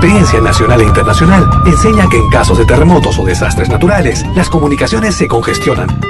experiencia nacional e internacional enseña que en casos de terremotos o desastres naturales, las comunicaciones se congestionan.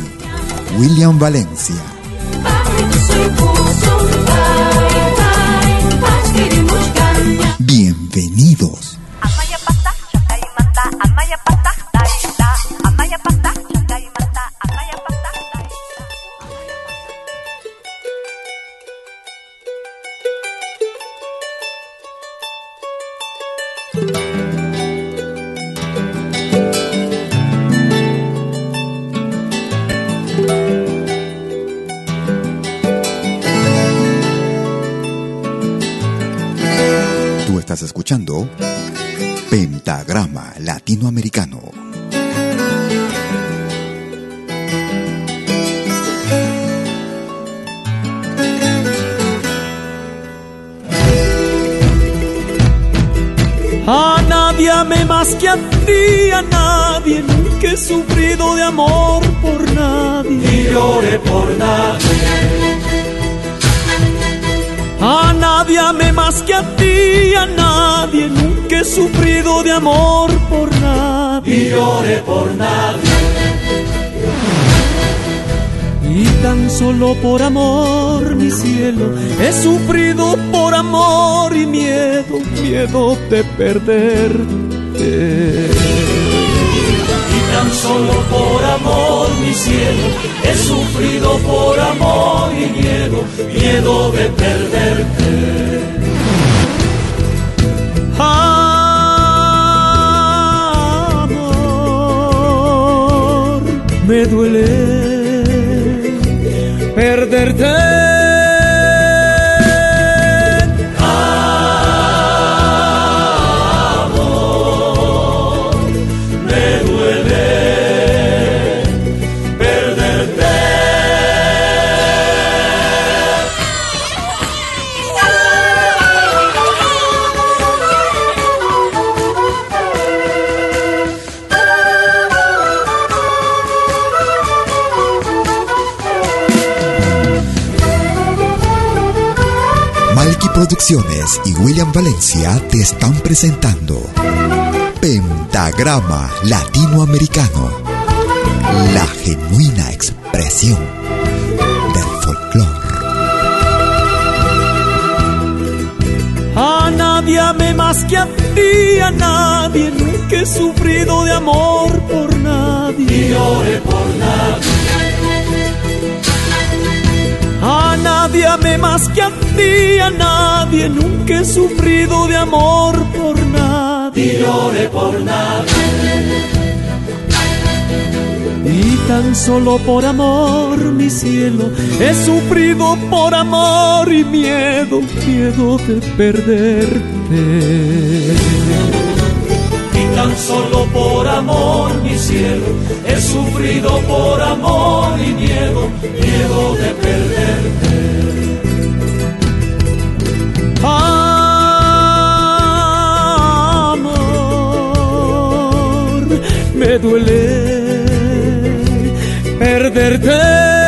William Valencia. Escuchando Pentagrama Latinoamericano. A nadie amé más que a ti, a nadie nunca he sufrido de amor por nadie. y lloré por nadie. A nadie amé más que a ti, a nadie nunca he sufrido de amor por nadie. y lloré por nadie. Y tan solo por amor, mi cielo, he sufrido por amor y miedo, miedo de perderte. Solo por amor, mi cielo, he sufrido por amor y miedo, miedo de perderte. Amor, me duele perderte. Producciones y William Valencia te están presentando Pentagrama Latinoamericano, la genuina expresión del folclore. A nadie amé más que a ti, a nadie nunca he sufrido de amor por nadie. Y lloré por nadie. A nadie amé más que a ti, a nadie nunca he sufrido de amor por nadie. Y lloré por nadie. Y tan solo por amor, mi cielo, he sufrido por amor y miedo, miedo de perderte. Tan solo por amor, mi cielo, he sufrido por amor y miedo, miedo de perderte. Amor, me duele perderte.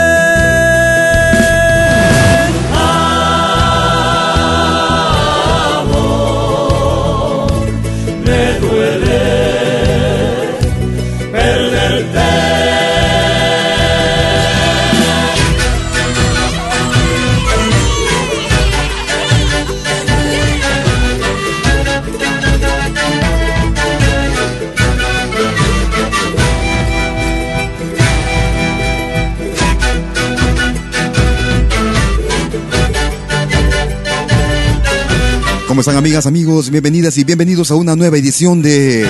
¿Cómo están amigas, amigos? Bienvenidas y bienvenidos a una nueva edición de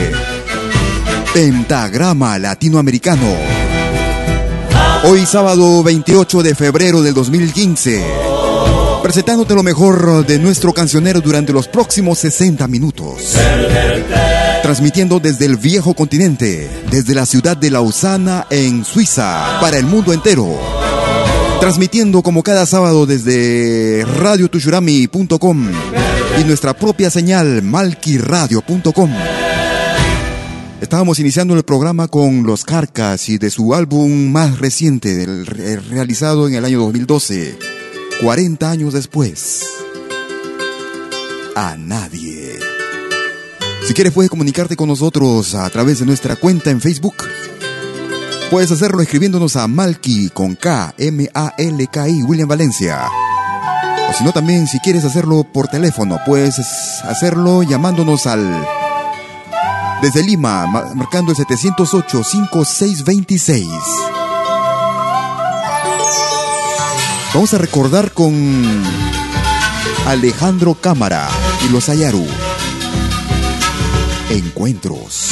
Pentagrama Latinoamericano. Hoy sábado 28 de febrero del 2015. Presentándote lo mejor de nuestro cancionero durante los próximos 60 minutos. Transmitiendo desde el viejo continente, desde la ciudad de Lausana en Suiza, para el mundo entero transmitiendo como cada sábado desde radiotushurami.com y nuestra propia señal malquiradio.com. Estábamos iniciando el programa con Los Carcas y de su álbum más reciente, realizado en el año 2012, 40 años después. A nadie. Si quieres puedes comunicarte con nosotros a través de nuestra cuenta en Facebook. Puedes hacerlo escribiéndonos a Malki con K, M-A-L-K-I, William Valencia. O si no, también si quieres hacerlo por teléfono, puedes hacerlo llamándonos al... Desde Lima, marcando el 708-5626. Vamos a recordar con Alejandro Cámara y los Ayaru. Encuentros.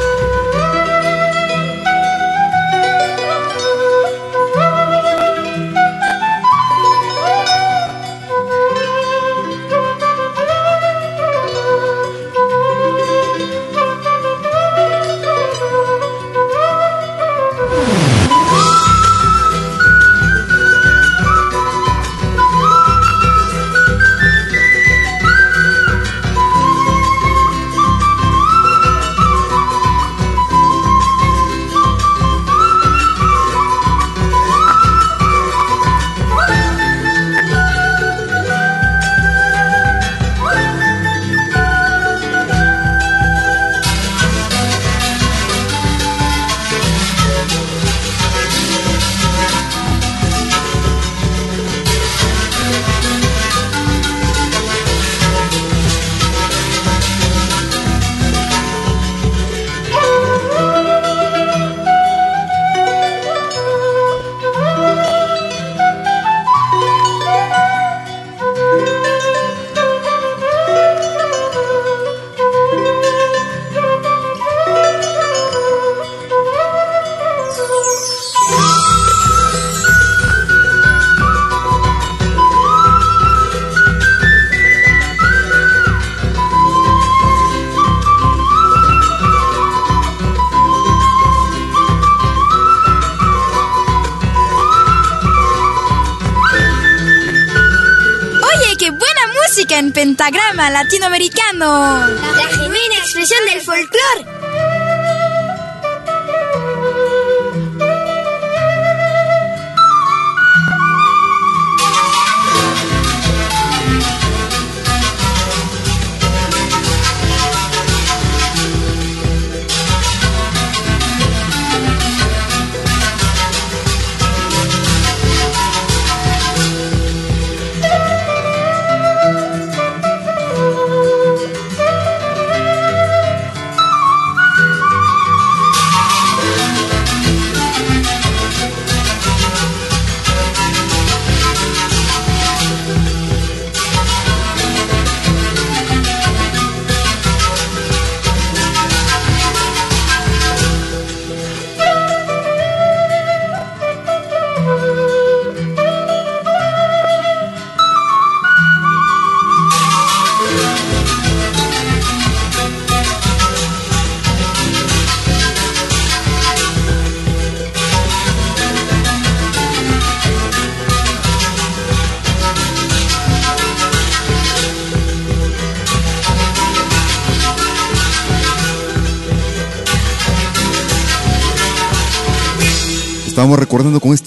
Pentagrama latinoamericano. La genuina expresión del folclore.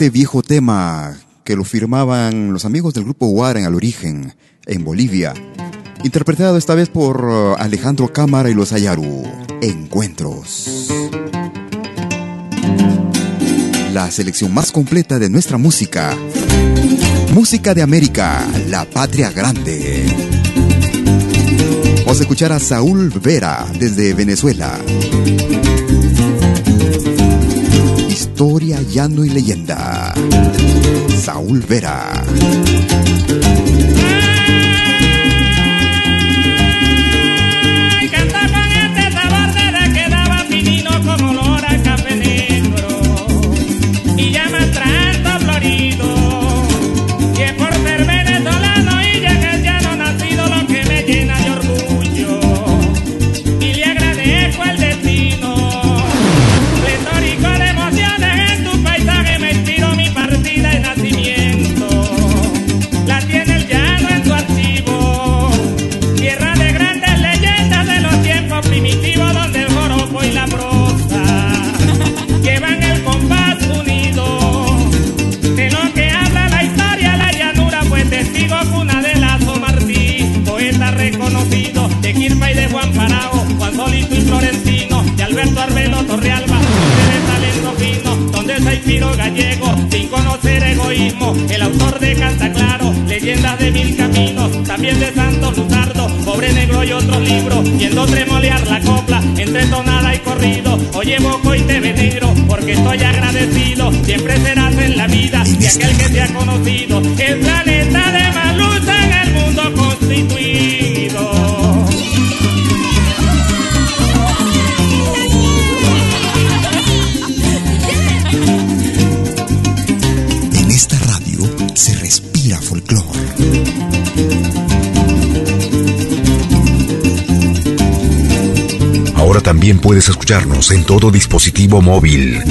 Este viejo tema que lo firmaban los amigos del grupo Warren al origen, en Bolivia. Interpretado esta vez por uh, Alejandro Cámara y los Ayaru. Encuentros. La selección más completa de nuestra música. Música de América, la patria grande. Vamos a escuchar a Saúl Vera desde Venezuela Historia, llano y leyenda. Saúl Vera. En todo dispositivo móvil.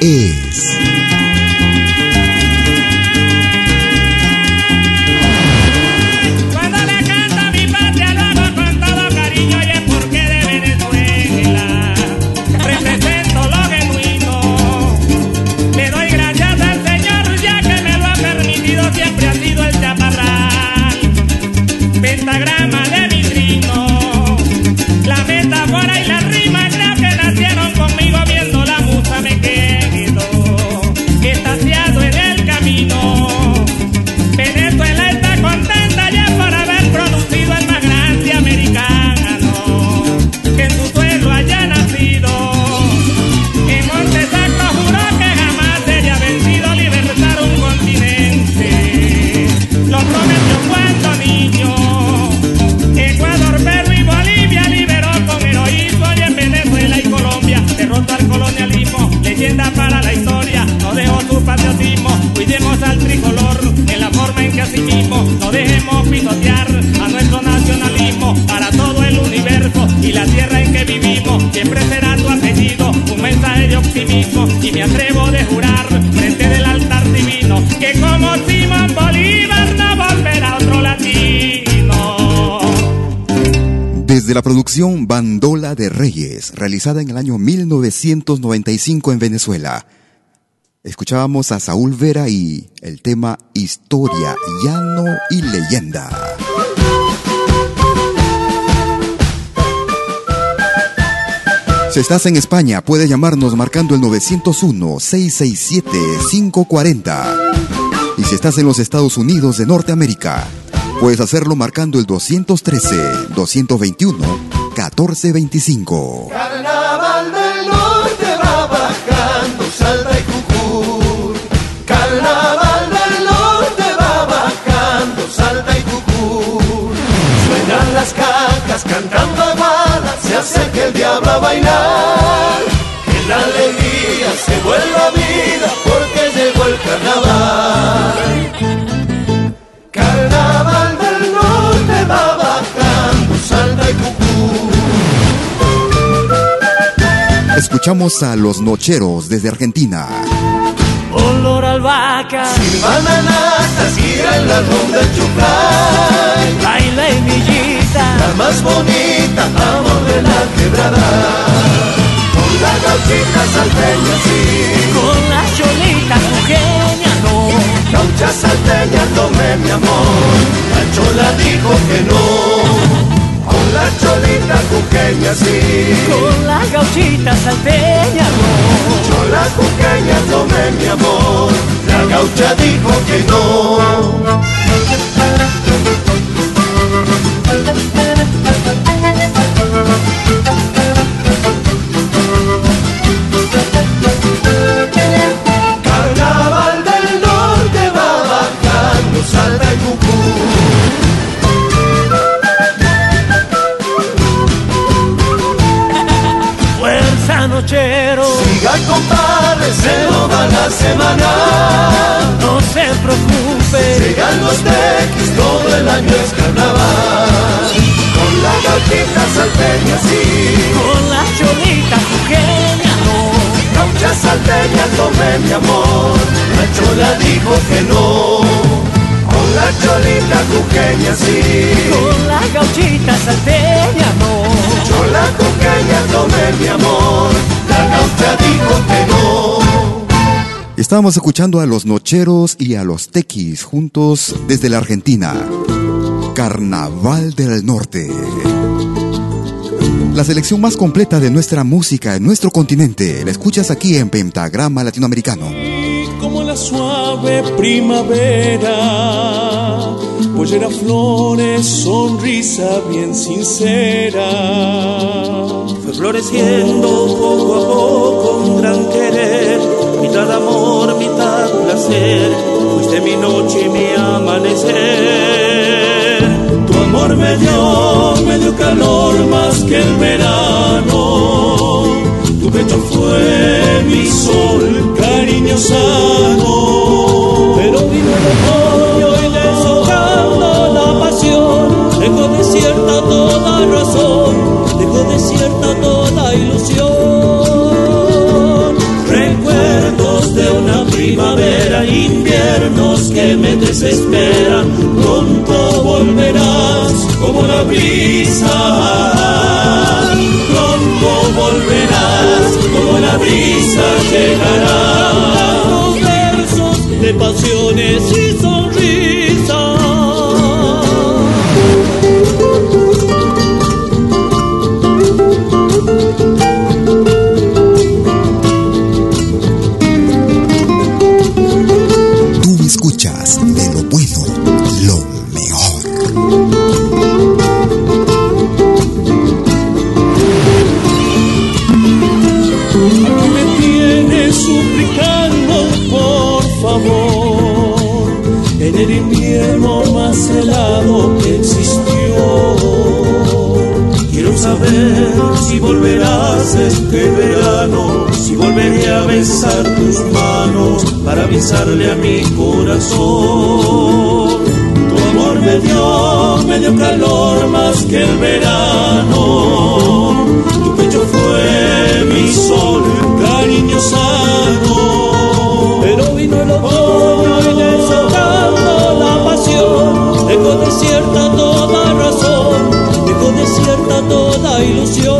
É. Bandola de Reyes, realizada en el año 1995 en Venezuela. Escuchábamos a Saúl Vera y el tema Historia, Llano y Leyenda. Si estás en España, puedes llamarnos marcando el 901-667-540. Y si estás en los Estados Unidos de Norteamérica, puedes hacerlo marcando el 213-221 1425. Carnaval del Norte va bajando, Salta y Jujuy. Carnaval del Norte va bajando, Salta y Jujuy. Suenan las cajas cantando balas, se acerca el diablo a bailar. la alegría se vuelva vida porque llegó el. Carnaval Escuchamos a los Nocheros desde Argentina. Olor al vaca, Silvan natas, gira en la ronda el chucay. baila millita, La más bonita, amor de la quebrada. Con la gauchita salteña, sí. con la cholita su genia, no. Gaucha salteña, tome mi amor. La chola dijo que no. Con la cholita cuqueña, sí. Con la gauchita salteña, no. Chola cuqueña, tome mi amor. La gaucha dijo que no. Carnaval del norte va bajando, salta y Siga compadre, se lo va la semana. no se preocupe. Llegan los tequis, todo el año es carnaval. Con la gauchita salteña, sí. Con la cholita genia, no. Gaucha salteña, tome mi amor. La chola dijo que no. Con la cholita cuqueña, sí. Con la gauchita salteña, no. Chola cuqueña, tome mi amor. Gaucha dijo que no. Estábamos escuchando a los Nocheros y a los Tequis juntos desde la Argentina. Carnaval del Norte. La selección más completa de nuestra música en nuestro continente la escuchas aquí en Pentagrama Latinoamericano. como la suave primavera, pollera flores, sonrisa bien sincera. Floreciendo poco a poco un gran querer, mitad amor, mitad placer. Fuiste mi noche y mi amanecer. Tu amor me dio, me dio calor más que el verano. Tu pecho fue mi sol, cariño sano. Pero vino el otoño y deshojando la pasión, dejó desierta toda razón, dejó desierta toda ilusión. Recuerdos de una primavera, inviernos que me desesperan. Pronto volverás como la brisa. Pronto volverás como la brisa llegará. Los versos de pasiones y invierno más helado que existió Quiero saber si volverás este verano, si volveré a besar tus manos para avisarle a mi corazón. Tu amor me dio, me dio calor más que el verano. Dejó desierta toda razón dejó desierta toda ilusión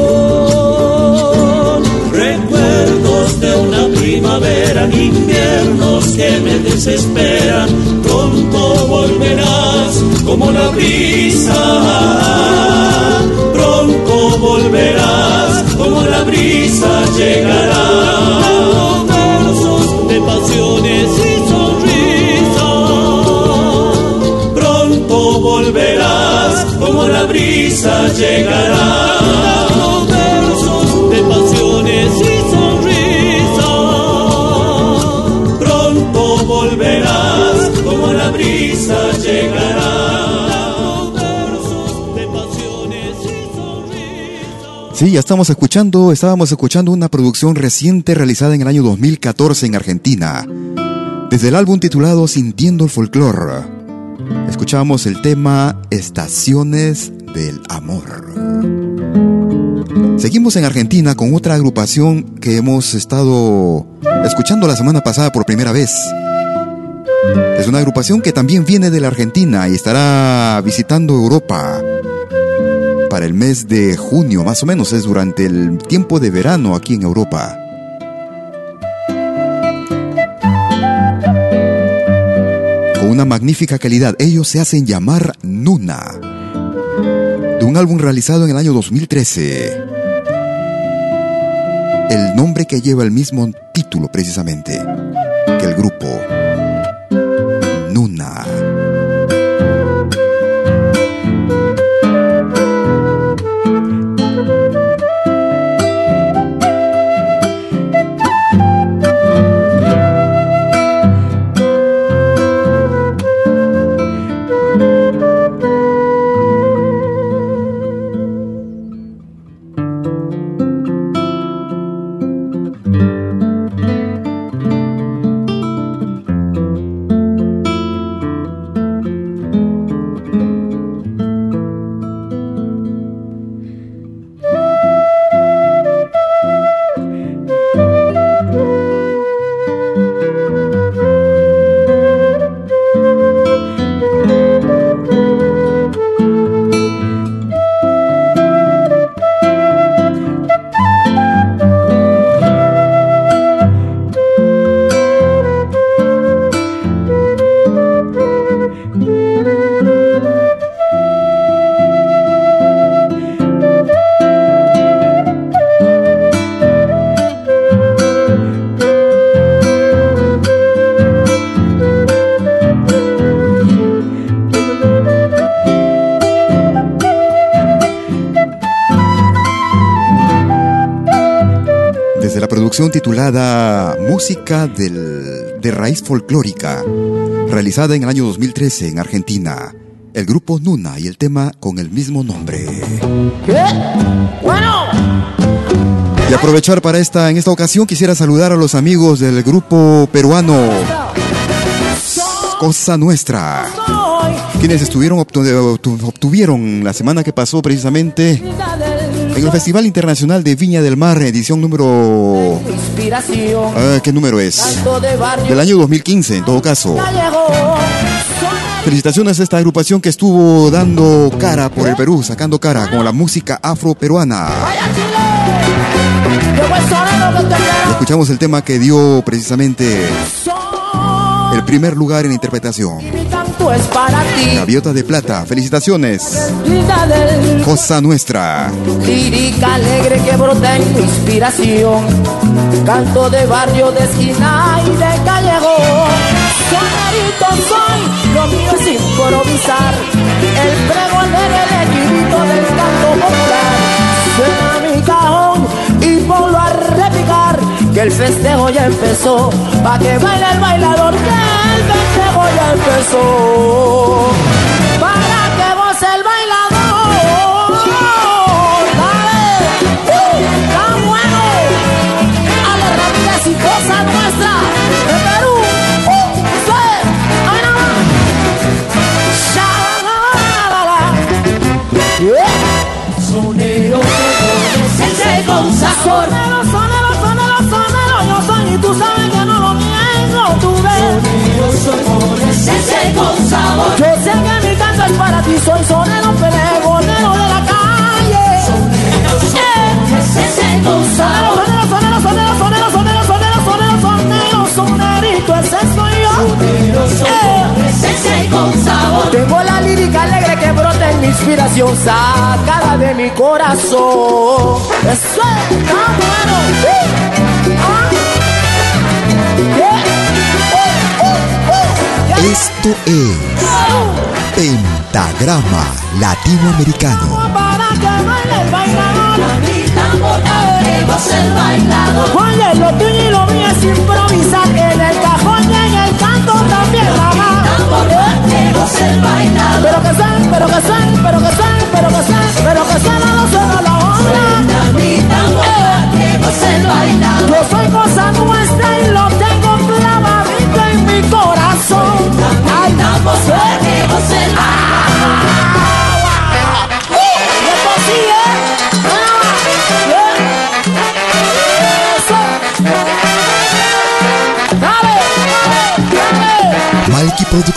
Recuerdos de una primavera, inviernos que me desesperan. Pronto volverás como la brisa. Pronto volverás como la brisa llegará. Como la brisa llegará. versos de pasiones y sonrisas Pronto volverás como la brisa llegará. versos de pasiones y Sí, ya estamos escuchando, estábamos escuchando una producción reciente realizada en el año 2014 en Argentina. Desde el álbum titulado Sintiendo el Folklore, el tema Estaciones del Amor. Seguimos en Argentina con otra agrupación que hemos estado escuchando la semana pasada por primera vez. Es una agrupación que también viene de la Argentina y estará visitando Europa para el mes de junio, más o menos es durante el tiempo de verano aquí en Europa. Una magnífica calidad, ellos se hacen llamar Nuna, de un álbum realizado en el año 2013. El nombre que lleva el mismo título precisamente que el grupo. Nuna. Música del, de raíz folclórica, realizada en el año 2013 en Argentina. El grupo Nuna y el tema con el mismo nombre. Bueno. Y aprovechar para esta, en esta ocasión quisiera saludar a los amigos del grupo peruano Cosa Nuestra, quienes estuvieron obtuvieron la semana que pasó precisamente en el Festival Internacional de Viña del Mar, edición número... Ah, ¿Qué número es? Del año 2015, en todo caso. Felicitaciones a esta agrupación que estuvo dando cara por el Perú, sacando cara con la música afro-peruana. escuchamos el tema que dio precisamente el primer lugar en interpretación. Gaviota de plata, felicitaciones. Cosa nuestra. Lírica alegre que brota en tu inspiración. Canto de barrio, de esquina y de callejón. Sonerito soy, lo mío es improvisar. El pregón el equilibrio del canto popular. Que el festejo ya empezó, pa' que baile el bailador ya empezó. Para que vos el bailador. Dale, uh, está bueno. A la rapidez y cosa nuestra de Perú. Uh, sí, ay no. Shalalala. Yeah. Sonero, ese con sabor. Sonero, sonero, con. Yo sé que mi canto es para ti, soy sonero de la calle. Sonero, sonero. Sonero, sonero, sonero, sonero, sonero, sonero, eh. sonero, ese. Sonero, sonero, con sabor. Tengo la lírica alegre que brota en mi inspiración sacada de mi corazón. Eso es bueno. Eh. Ah. Eh. Esto es Pentagrama Latinoamericano. Oye, lo tuyo y lo mío es improvisar en el cajón y en el canto también la Pero que sé, pero que sé, pero que sé, pero que sé, pero que sé, no lo suena la onda.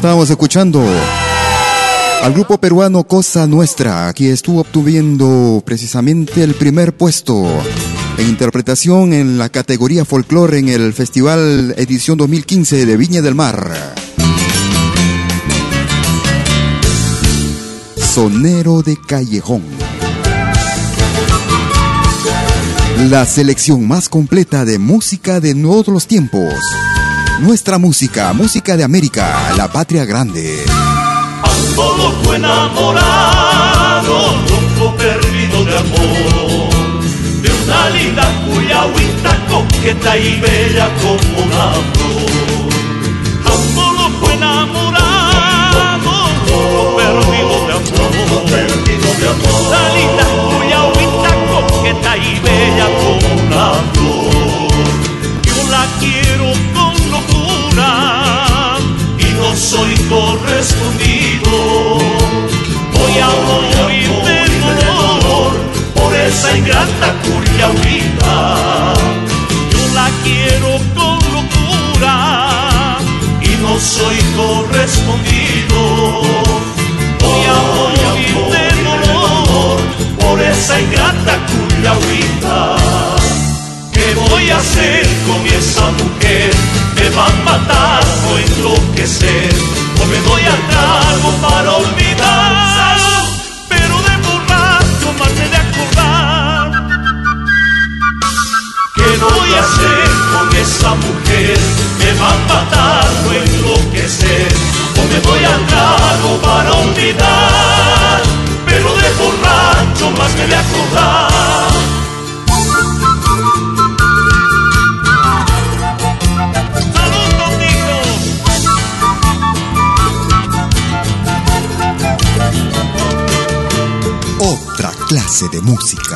estábamos escuchando al grupo peruano Cosa Nuestra. Aquí estuvo obtuviendo precisamente el primer puesto en interpretación en la categoría folclore en el Festival Edición 2015 de Viña del Mar. Sonero de Callejón. La selección más completa de música de todos los tiempos. Nuestra música, música de América, la patria grande. Ando loco enamorado, loco perdido de amor, de una linda cuyahuita coqueta y bella como una flor. Música.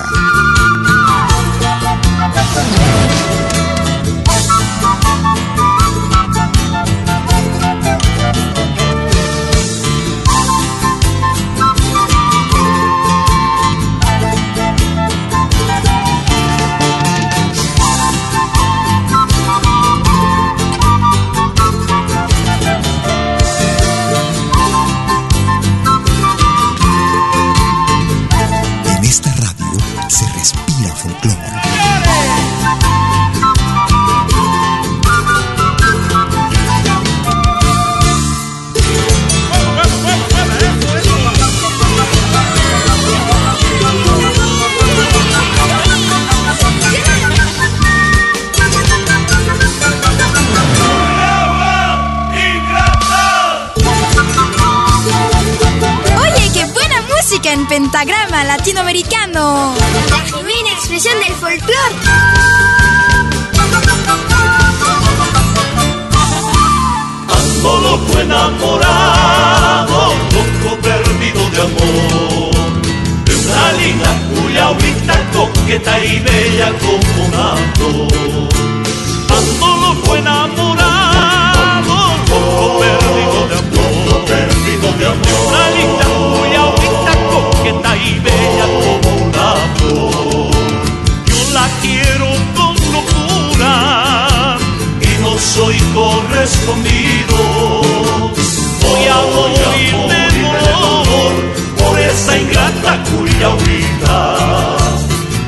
Pentagrama latinoamericano. La genuina expresión del folclore. Ando loco enamorado, loco perdido de amor. De una linda cuya ahorita coqueta y bella como una flor. Ando loco enamorado, loco perdido Voy a morir de dolor por esa ingrata curiaurita.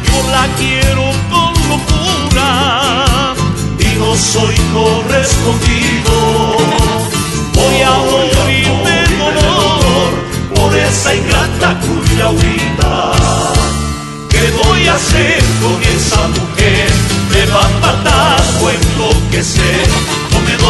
Yo la quiero con locura y no soy correspondido. Voy a morir de dolor por esa ingrata curiaurita. ¿Qué voy a hacer con esa mujer? Me va a matar o enloquecer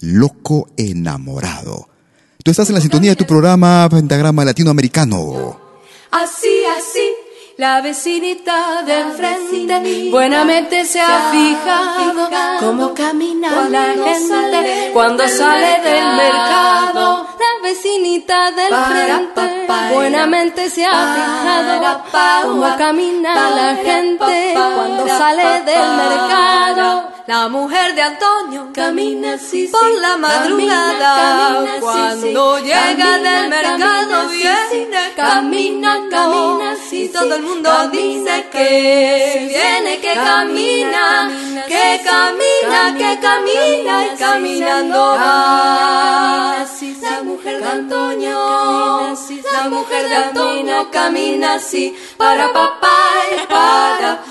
Loco Enamorado. Tú estás en la sintonía de tu programa Pentagrama Latinoamericano. Así, así la vecinita del frente buenamente se ha fijado cómo camina la gente cuando sale del mercado. La vecinita del frente buenamente se ha fijado cómo camina la gente cuando sale del mercado. La mujer de Antonio camina así por la madrugada. cuando llega del mercado viene camina camina así todo el mundo dice que viene que camina que camina que camina y caminando va. La mujer de Antonio la mujer de Antonio camina así para papá para para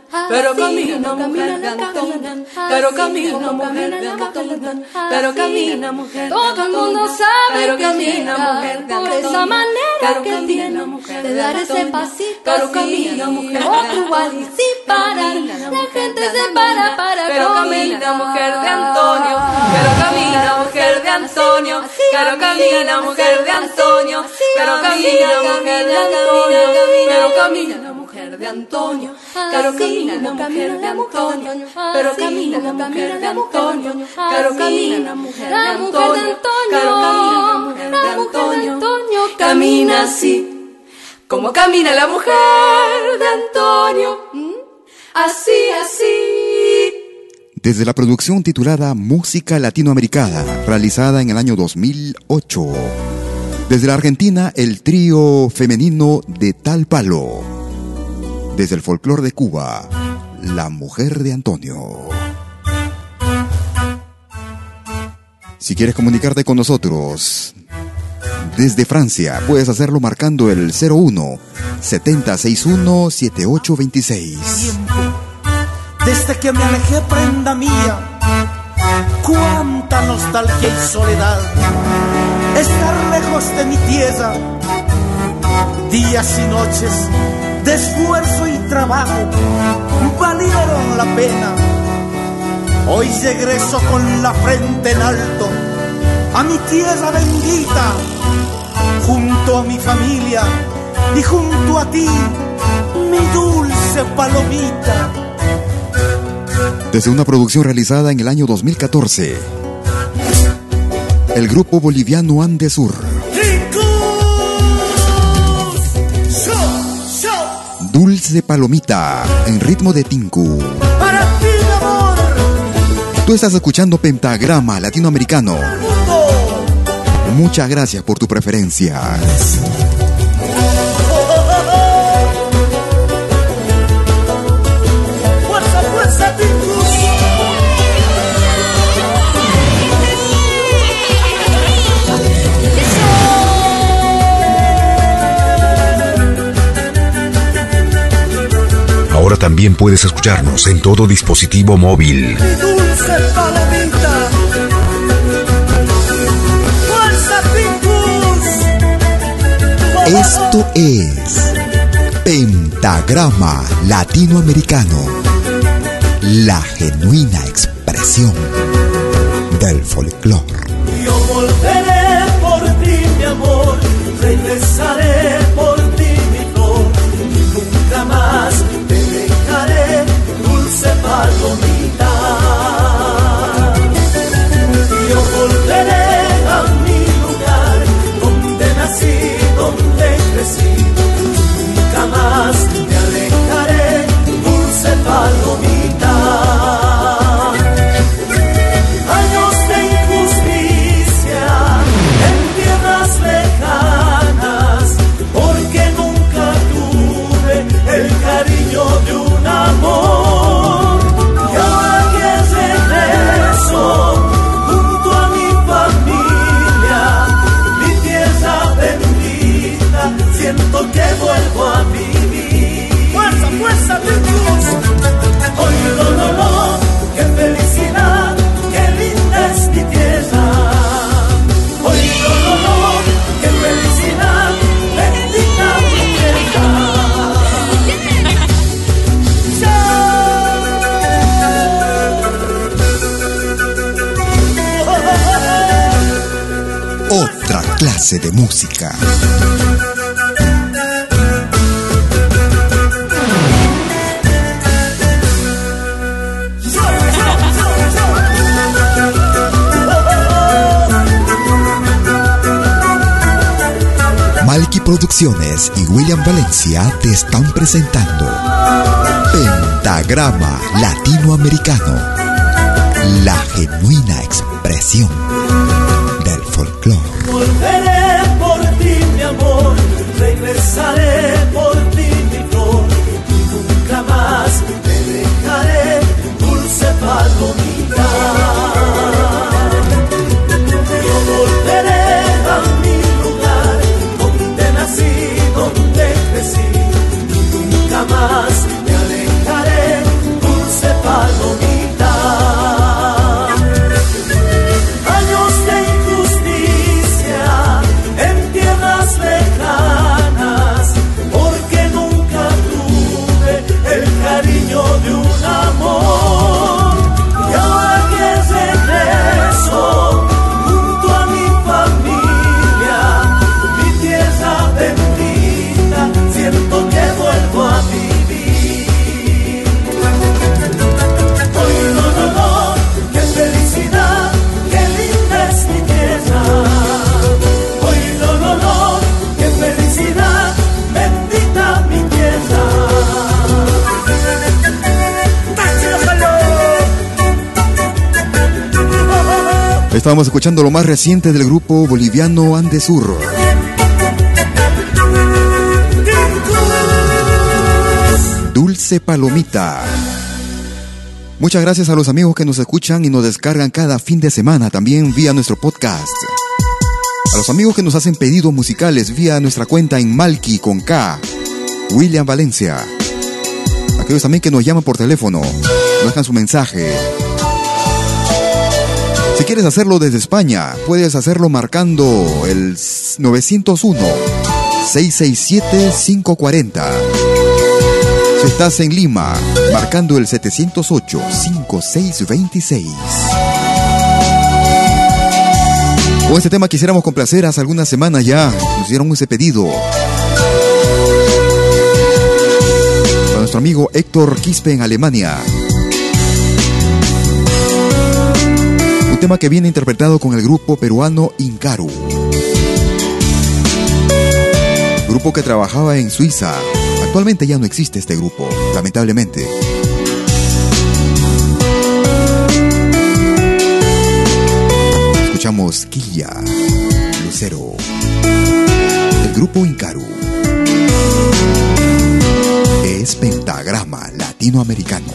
pero camina mujer pero camina mujer pero camina mujer todo el mundo sabe pero camina mujer por esa manera que tiene de dar ese pasito pero camina mujer igual y sin parar la gente se para para pero camina mujer de Antonio. Pero camina mujer de Antonio. Pero camina mujer de Antonio. pero camina mujer de Antonio. pero camina mujer de Antonio. Pero camina la mujer de Antonio pero camina la mujer de Antonio. Pero camina la mujer de Antonio. Pero camina la mujer de Antonio. Camina así. como camina la mujer de Antonio. Así así. Desde la producción titulada Música Latinoamericana, realizada en el año 2008. Desde la Argentina, el trío femenino de Tal Palo. Desde el folclore de Cuba, La Mujer de Antonio. Si quieres comunicarte con nosotros desde Francia, puedes hacerlo marcando el 01 7061 7826 desde que me alejé, prenda mía, cuánta nostalgia y soledad. Estar lejos de mi tierra, días y noches de esfuerzo y trabajo valieron la pena. Hoy regreso con la frente en alto a mi tierra bendita, junto a mi familia y junto a ti, mi dulce palomita desde una producción realizada en el año 2014. El grupo boliviano Andesur. Dulce Palomita, en ritmo de Tinku. Para ti, amor. Tú estás escuchando Pentagrama Latinoamericano. Muchas gracias por tu preferencia. Ahora también puedes escucharnos en todo dispositivo móvil. Esto es Pentagrama Latinoamericano, la genuina expresión del folclore. Donde crecí, nunca más me alejaré, dulce palomita. Producciones y William Valencia te están presentando Pentagrama Latinoamericano, la genuina expresión del folclore. Volveré por ti, mi amor, regresaré por ti, mi flor, y nunca más te dejaré, dulce palomita. Estábamos escuchando lo más reciente del grupo boliviano Andesur. Dulce Palomita. Muchas gracias a los amigos que nos escuchan y nos descargan cada fin de semana también vía nuestro podcast. A los amigos que nos hacen pedidos musicales vía nuestra cuenta en Malki con K, William Valencia. Aquellos también que nos llaman por teléfono, nos dejan su mensaje si quieres hacerlo desde España, puedes hacerlo marcando el 901-667-540. Si estás en Lima, marcando el 708-5626. Con este tema quisiéramos complacer hace algunas semanas ya. Nos hicieron ese pedido. Para nuestro amigo Héctor Quispe en Alemania. Tema que viene interpretado con el grupo peruano Incaru. Grupo que trabajaba en Suiza. Actualmente ya no existe este grupo, lamentablemente. Escuchamos Quilla, Lucero, el grupo Incaru. Es pentagrama latinoamericano.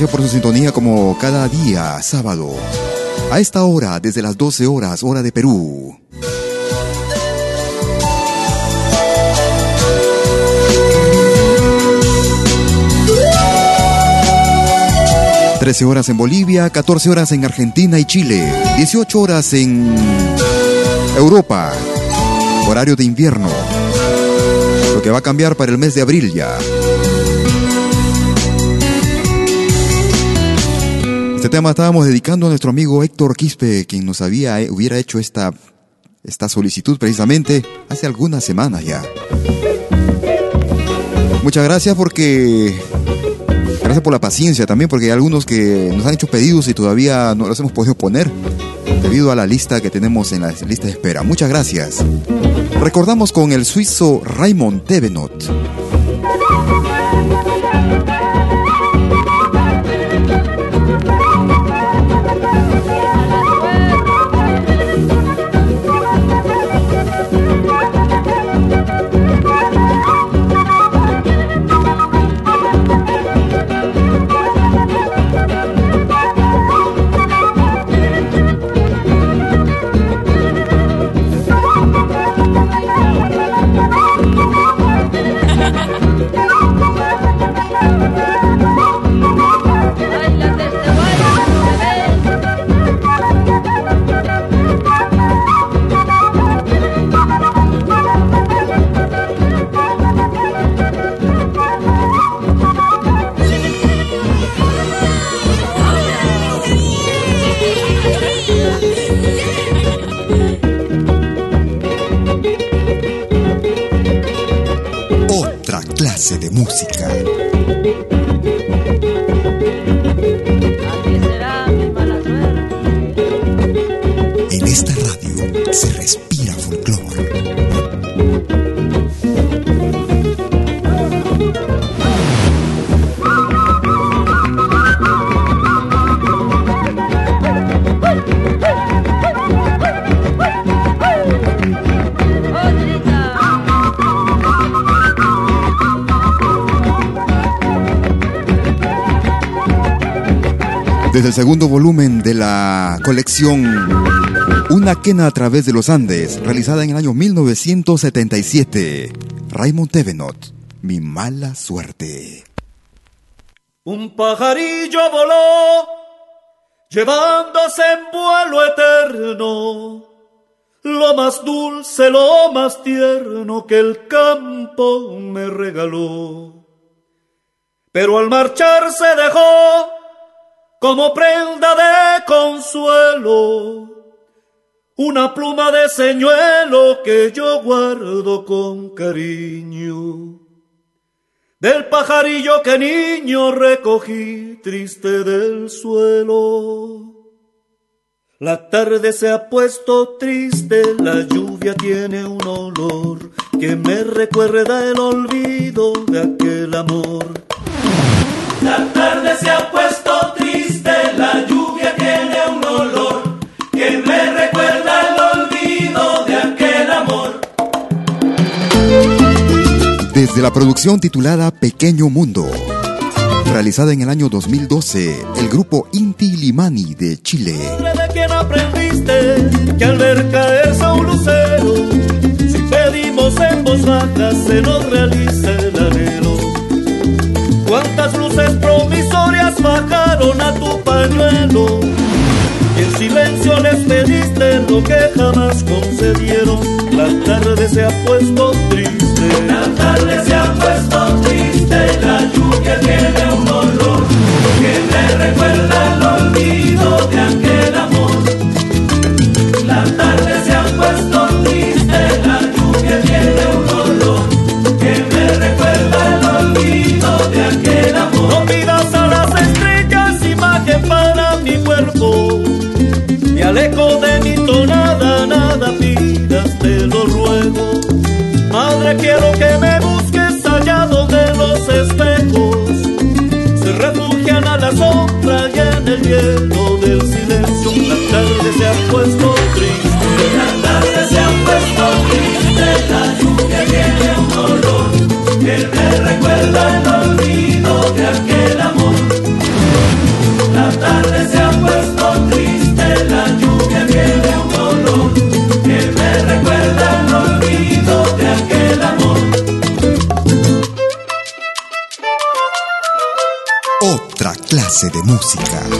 Gracias por su sintonía como cada día, sábado. A esta hora, desde las 12 horas, hora de Perú. Trece horas en Bolivia, 14 horas en Argentina y Chile, 18 horas en Europa, horario de invierno, lo que va a cambiar para el mes de abril ya. Este tema estábamos dedicando a nuestro amigo Héctor Quispe, quien nos había, eh, hubiera hecho esta, esta solicitud precisamente hace algunas semanas ya. Muchas gracias porque... Gracias por la paciencia también, porque hay algunos que nos han hecho pedidos y todavía no los hemos podido poner debido a la lista que tenemos en la lista de espera. Muchas gracias. Recordamos con el suizo Raymond Tevenot. Música. Desde el segundo volumen de la colección Una quena a través de los Andes, realizada en el año 1977. Raymond Tevenot, Mi mala suerte. Un pajarillo voló, llevándose en vuelo eterno lo más dulce, lo más tierno que el campo me regaló. Pero al marcharse dejó como prenda de consuelo, una pluma de señuelo que yo guardo con cariño. Del pajarillo que niño recogí triste del suelo. La tarde se ha puesto triste, la lluvia tiene un olor que me recuerda el olvido de aquel amor. La tarde se ha puesto triste, Desde la producción titulada Pequeño Mundo, realizada en el año 2012, el grupo Inti Limani de Chile. ¿De quién aprendiste que al ver caerse un lucero, si pedimos en voz baja se nos realiza el anhelo? ¿Cuántas luces promisorias bajaron a tu pañuelo? Y en silencio les pediste lo que jamás concedieron. La tarde se ha puesto triste. La tarde se ha puesto triste. La lluvia tiene un olor que me recuerda el olvido de Quiero que me busques allá donde los espejos se refugian a la sombra y en el hielo del silencio. La tarde se ha puesto triste. La tarde se ha puesto triste. La lluvia tiene un olor que me recuerda el olvido de música.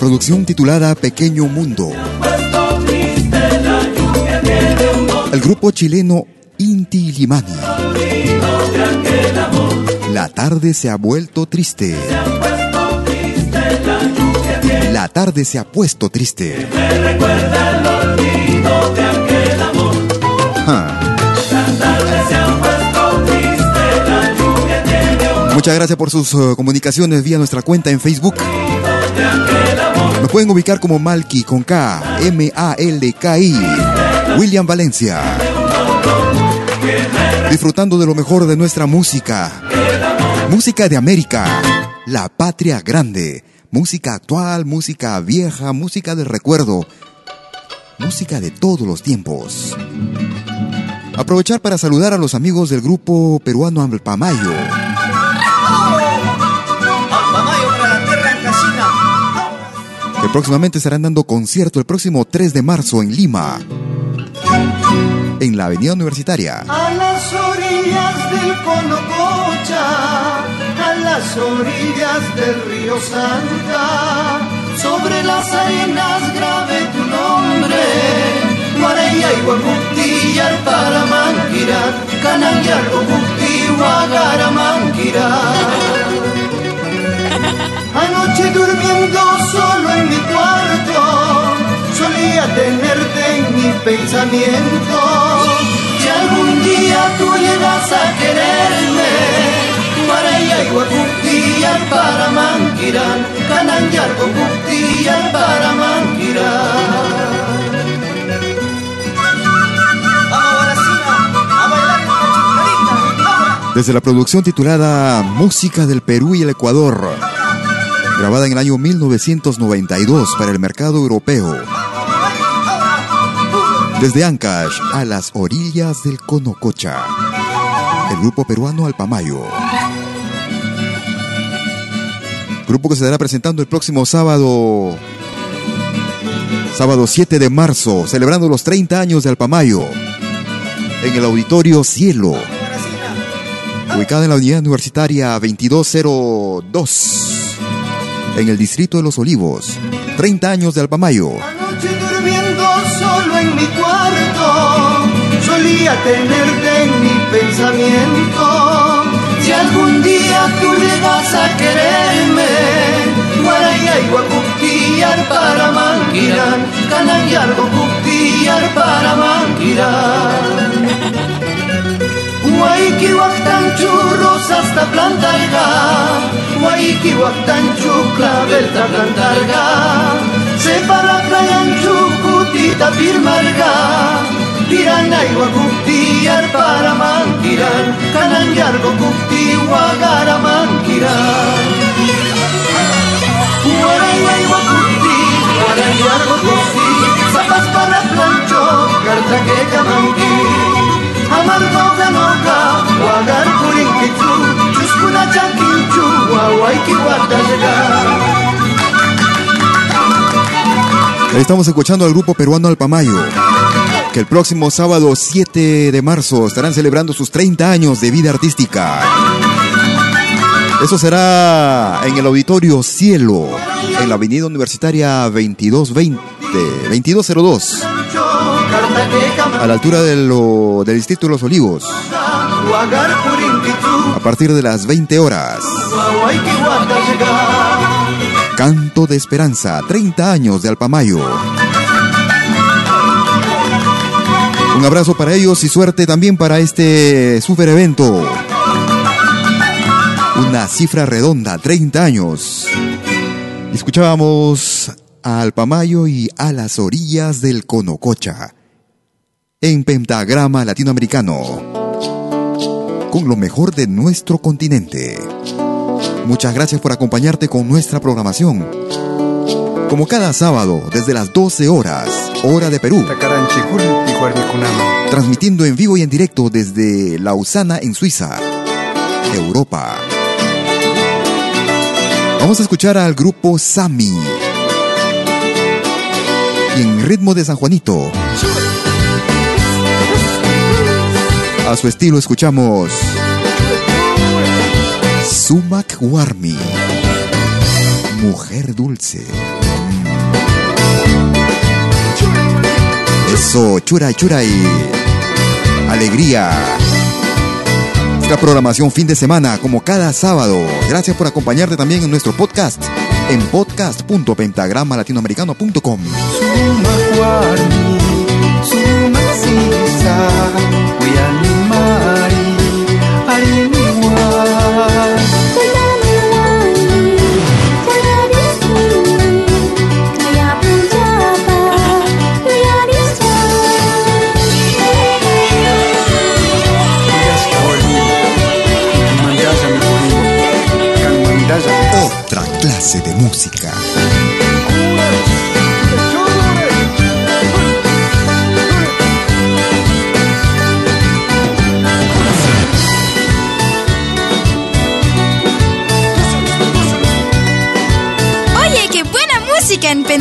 Producción titulada Pequeño Mundo. El grupo chileno Inti Limani. La tarde se ha vuelto triste. La tarde se ha puesto triste. Muchas gracias por sus uh, comunicaciones vía nuestra cuenta en Facebook. Me pueden ubicar como Malky con K, M-A-L-K-I, William Valencia. Disfrutando de lo mejor de nuestra música. Música de América, la patria grande. Música actual, música vieja, música del recuerdo. Música de todos los tiempos. Aprovechar para saludar a los amigos del grupo peruano Alpamayo. Que próximamente estarán dando concierto el próximo 3 de marzo en Lima. En la Avenida Universitaria. A las orillas del Conococha, a las orillas del río Santa, sobre las arenas grave tu nombre. Guaraya y Guacuti, Paramanquira, Cananguiar, Guacuti, Guagaramanquira. Anoche durmiendo solo en mi cuarto, solía tenerte en mi pensamiento. Si algún día tú llegas a quererme, Maraya y Guacuti, Paramanquirán, Cananguiar, Guacuti, Paramanquirán. Desde la producción titulada Música del Perú y el Ecuador, grabada en el año 1992 para el mercado europeo. Desde Ancash a las orillas del Conococha, el grupo peruano Alpamayo. Grupo que se estará presentando el próximo sábado, sábado 7 de marzo, celebrando los 30 años de Alpamayo, en el Auditorio Cielo ubicada en la unidad universitaria 2202, en el distrito de Los Olivos. 30 años de Alpamayo. Anoche durmiendo solo en mi cuarto, solía tenerte en mi pensamiento. Si algún día tú llegas a quererme, Guaraya y para Manquirán, Canayar, Guacuctillar para Manquirán. Waiki waktanchu rosasta plantarga Waiki waktanchu clavelta plantarga. Separa playanchu kutita firmarga Piranay wakuktiar para mankiran Kananyar gokukti wagara mankiran Waray wakukti, warayar gokukti Zapas para plancho, carta que camanqui amargo ganoga wagar kurinkichu Estamos escuchando al grupo peruano Alpamayo, que el próximo sábado 7 de marzo estarán celebrando sus 30 años de vida artística. Eso será en el Auditorio Cielo, en la Avenida Universitaria 2220, 2202 a la altura de lo, del Distrito los Olivos. A partir de las 20 horas. Canto de Esperanza, 30 años de Alpamayo. Un abrazo para ellos y suerte también para este super evento. Una cifra redonda, 30 años. Escuchábamos a Alpamayo y a las orillas del Conococha en Pentagrama Latinoamericano, con lo mejor de nuestro continente. Muchas gracias por acompañarte con nuestra programación. Como cada sábado, desde las 12 horas, hora de Perú. Transmitiendo en vivo y en directo desde Lausana, en Suiza, Europa. Vamos a escuchar al grupo Sami. Y en ritmo de San Juanito. A su estilo escuchamos Sumac Warmi. Mujer dulce. Eso, chura, chura y alegría. Nuestra programación fin de semana, como cada sábado. Gracias por acompañarte también en nuestro podcast en podcast.pentagramalatinoamericano.com.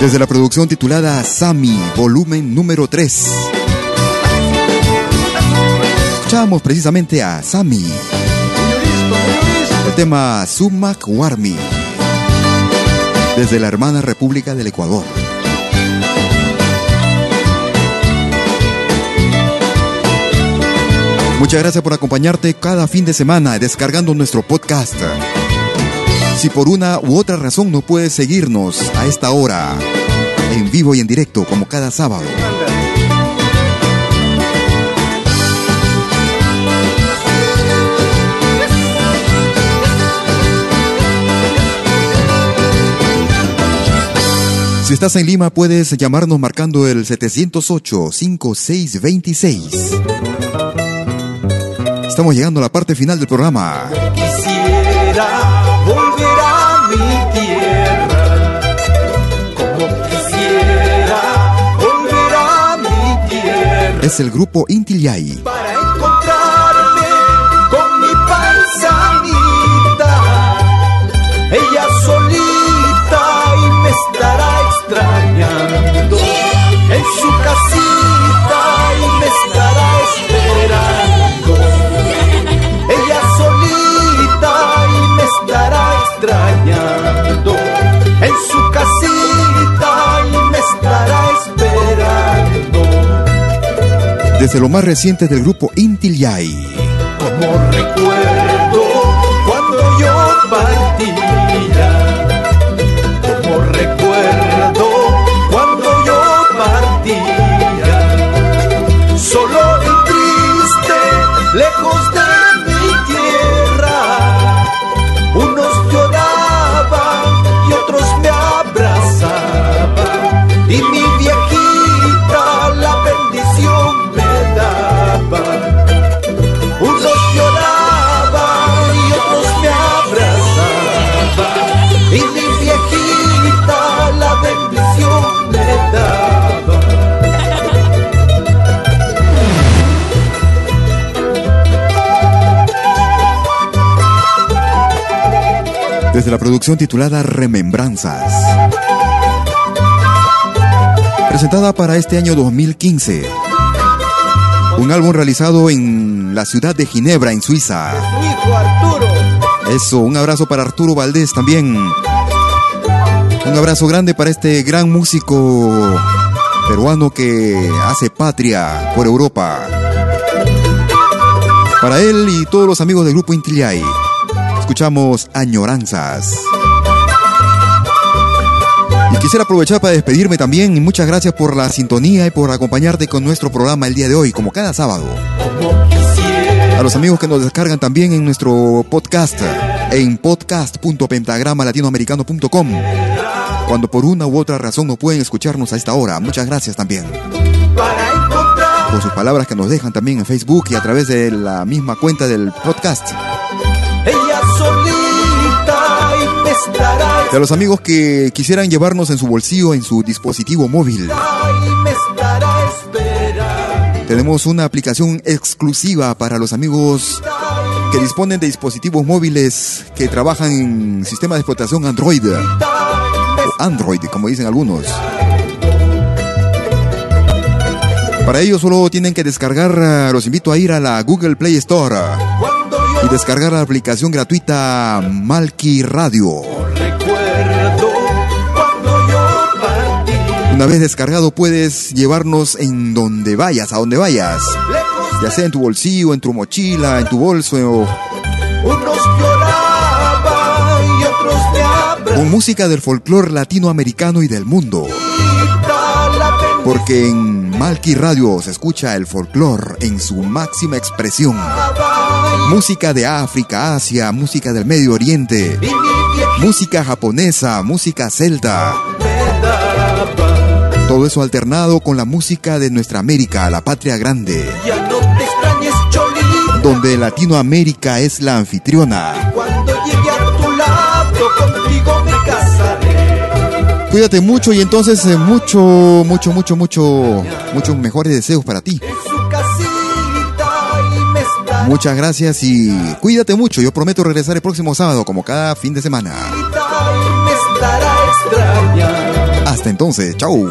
Desde la producción titulada Sami, volumen número 3. Escuchamos precisamente a Sami. El tema Sumac Warmi. Desde la hermana República del Ecuador. Muchas gracias por acompañarte cada fin de semana descargando nuestro podcast. Si por una u otra razón no puedes seguirnos a esta hora, en vivo y en directo, como cada sábado. Si estás en Lima, puedes llamarnos marcando el 708-5626. Estamos llegando a la parte final del programa. Quisiera volver a mi tierra, como quisiera volver a mi tierra. Es el grupo. Para Desde lo más reciente del grupo. Como recuerdo Desde la producción titulada Remembranzas. Presentada para este año 2015. Un álbum realizado en la ciudad de Ginebra, en Suiza. Eso, un abrazo para Arturo Valdés también. Un abrazo grande para este gran músico peruano que hace patria por Europa. Para él y todos los amigos del grupo Intillay, escuchamos Añoranzas. Y quisiera aprovechar para despedirme también muchas gracias por la sintonía y por acompañarte con nuestro programa el día de hoy, como cada sábado. A los amigos que nos descargan también en nuestro podcast, en podcast.pentagramalatinoamericano.com. Cuando por una u otra razón no pueden escucharnos a esta hora, muchas gracias también. Por sus palabras que nos dejan también en Facebook y a través de la misma cuenta del podcast. Y De los amigos que quisieran llevarnos en su bolsillo, en su dispositivo móvil. Tenemos una aplicación exclusiva para los amigos que disponen de dispositivos móviles que trabajan en sistema de explotación Android. O Android, como dicen algunos. Para ello solo tienen que descargar, eh, los invito a ir a la Google Play Store y descargar la aplicación gratuita Malki Radio. Recuerdo cuando yo partí. Una vez descargado puedes llevarnos en donde vayas, a donde vayas. Ya sea en tu bolsillo, en tu mochila, en tu bolso con música del folclore latinoamericano y del mundo. Porque en Malki Radio se escucha el folclore en su máxima expresión. Música de África, Asia, música del Medio Oriente, música japonesa, música celta. Todo eso alternado con la música de nuestra América, la patria grande, donde Latinoamérica es la anfitriona. Cuídate mucho y entonces eh, mucho, mucho, mucho, mucho, muchos mejores deseos para ti. Muchas gracias y cuídate mucho. Yo prometo regresar el próximo sábado como cada fin de semana. Hasta entonces, chau.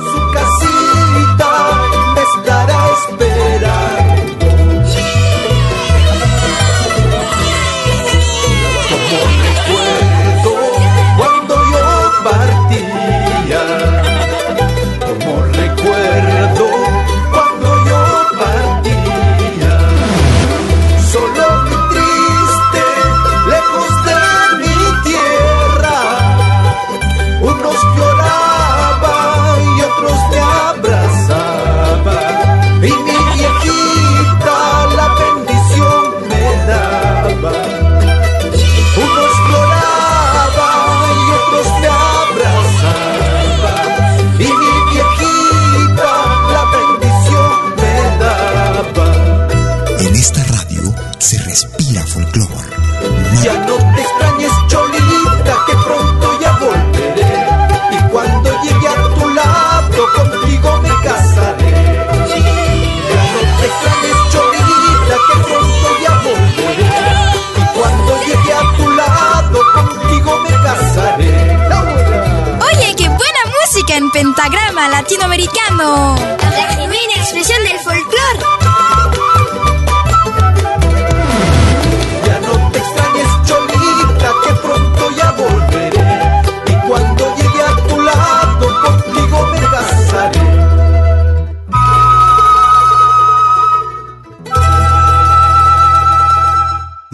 Te extrañes, Cholita, que pronto ya volveré. Y cuando llegue a tu lado, contigo me casaré. Ya no te extrañes, Cholita, que pronto ya volveré. Y cuando llegue a tu lado, contigo me casaré. Oye, qué buena música en pentagrama latinoamericano. La genuina expresión del folclore.